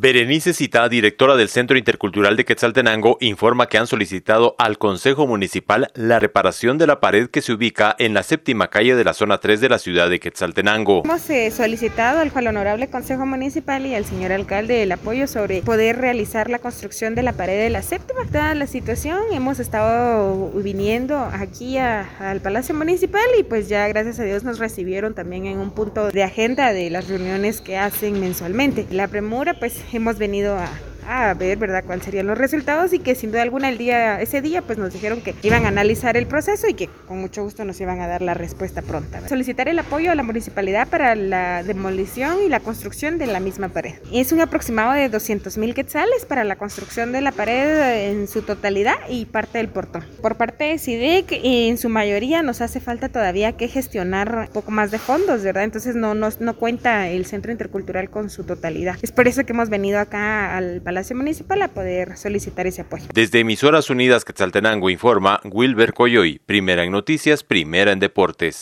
Berenice Cita, directora del Centro Intercultural de Quetzaltenango, informa que han solicitado al Consejo Municipal la reparación de la pared que se ubica en la séptima calle de la zona 3 de la ciudad de Quetzaltenango. Hemos eh, solicitado al honorable Consejo Municipal y al señor alcalde el apoyo sobre poder realizar la construcción de la pared de la séptima. Dada la situación, hemos estado viniendo aquí al Palacio Municipal y pues ya gracias a Dios nos recibieron también en un punto de agenda de las reuniones que hacen mensualmente. La premura pues hemos venido a, a ver, ¿verdad?, cuáles serían los resultados y que sin duda alguna el día, ese día, pues nos dijeron que iban a analizar el proceso y que con mucho gusto nos iban a dar la respuesta pronta. Solicitar el apoyo a la municipalidad para la demolición y la construcción de la misma pared. Es un aproximado de 200 mil quetzales para la construcción de la pared en su totalidad y parte del portón. Por parte de SIDEC, en su mayoría nos hace falta todavía que gestionar un poco más de fondos, ¿verdad? Entonces no, no, no cuenta el centro intercultural con su totalidad. Es por eso que hemos venido acá al Palacio Municipal a poder solicitar ese apoyo. Desde Emisoras Unidas Quetzaltenango informa Wilber Coyoy, primera en noticias, primera en deportes.